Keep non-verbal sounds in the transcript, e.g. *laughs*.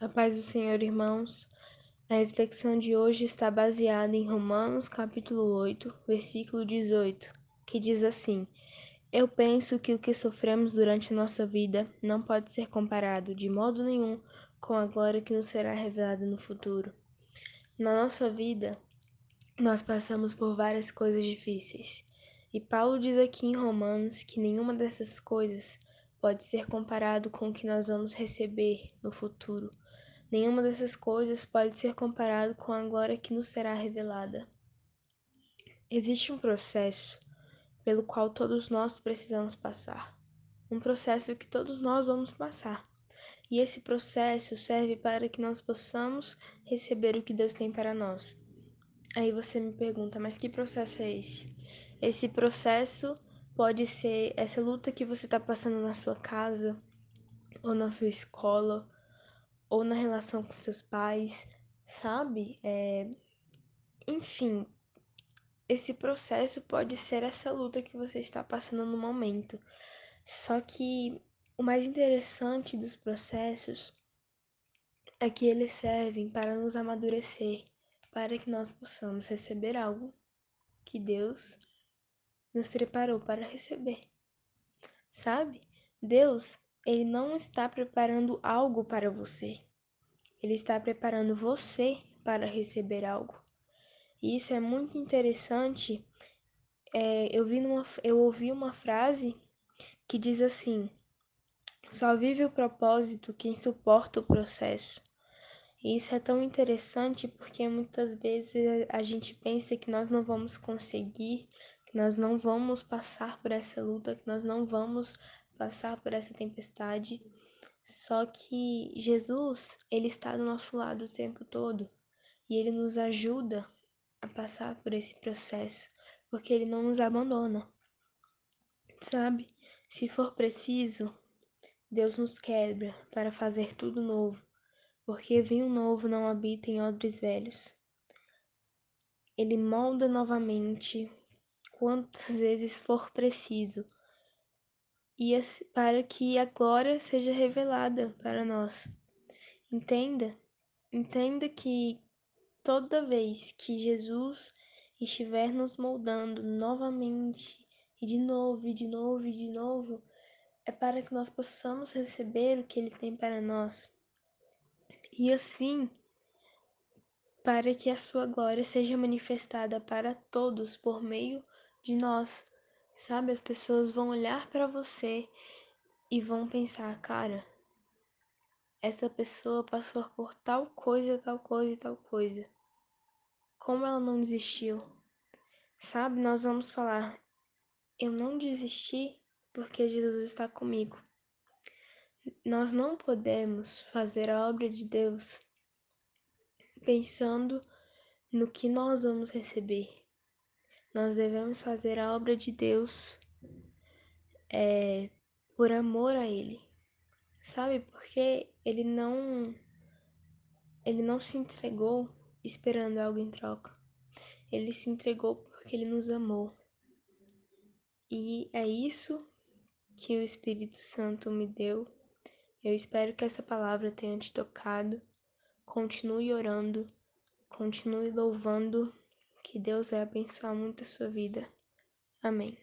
A paz do Senhor, irmãos. A reflexão de hoje está baseada em Romanos, capítulo 8, versículo 18, que diz assim: Eu penso que o que sofremos durante nossa vida não pode ser comparado de modo nenhum com a glória que nos será revelada no futuro. Na nossa vida, nós passamos por várias coisas difíceis. E Paulo diz aqui em Romanos que nenhuma dessas coisas pode ser comparado com o que nós vamos receber no futuro. Nenhuma dessas coisas pode ser comparado com a glória que nos será revelada. Existe um processo pelo qual todos nós precisamos passar. Um processo que todos nós vamos passar. E esse processo serve para que nós possamos receber o que Deus tem para nós. Aí você me pergunta, mas que processo é esse? Esse processo pode ser essa luta que você está passando na sua casa, ou na sua escola, ou na relação com seus pais, sabe? É... Enfim, esse processo pode ser essa luta que você está passando no momento. Só que o mais interessante dos processos é que eles servem para nos amadurecer, para que nós possamos receber algo que Deus nos preparou para receber. Sabe? Deus ele não está preparando algo para você. Ele está preparando você para receber algo. E isso é muito interessante. É, eu, vi numa, eu ouvi uma frase que diz assim: só vive o propósito quem suporta o processo. E isso é tão interessante porque muitas vezes a gente pensa que nós não vamos conseguir, que nós não vamos passar por essa luta, que nós não vamos passar por essa tempestade. Só que Jesus, ele está do nosso lado o tempo todo e ele nos ajuda a passar por esse processo, porque ele não nos abandona. Sabe? Se for preciso, Deus nos quebra para fazer tudo novo, porque vinho novo não habita em odres velhos. Ele molda novamente quantas *laughs* vezes for preciso e para que a glória seja revelada para nós. Entenda, entenda que toda vez que Jesus estiver nos moldando novamente, e de novo, e de novo, e de novo, é para que nós possamos receber o que Ele tem para nós. E assim, para que a Sua glória seja manifestada para todos por meio de nós. Sabe, as pessoas vão olhar para você e vão pensar, cara, essa pessoa passou por tal coisa, tal coisa e tal coisa. Como ela não desistiu? Sabe, nós vamos falar, eu não desisti porque Jesus está comigo. Nós não podemos fazer a obra de Deus pensando no que nós vamos receber. Nós devemos fazer a obra de Deus é, por amor a Ele, sabe? Porque Ele não Ele não se entregou esperando algo em troca. Ele se entregou porque Ele nos amou. E é isso que o Espírito Santo me deu. Eu espero que essa palavra tenha te tocado. Continue orando, continue louvando que Deus vai abençoar muito a sua vida. Amém.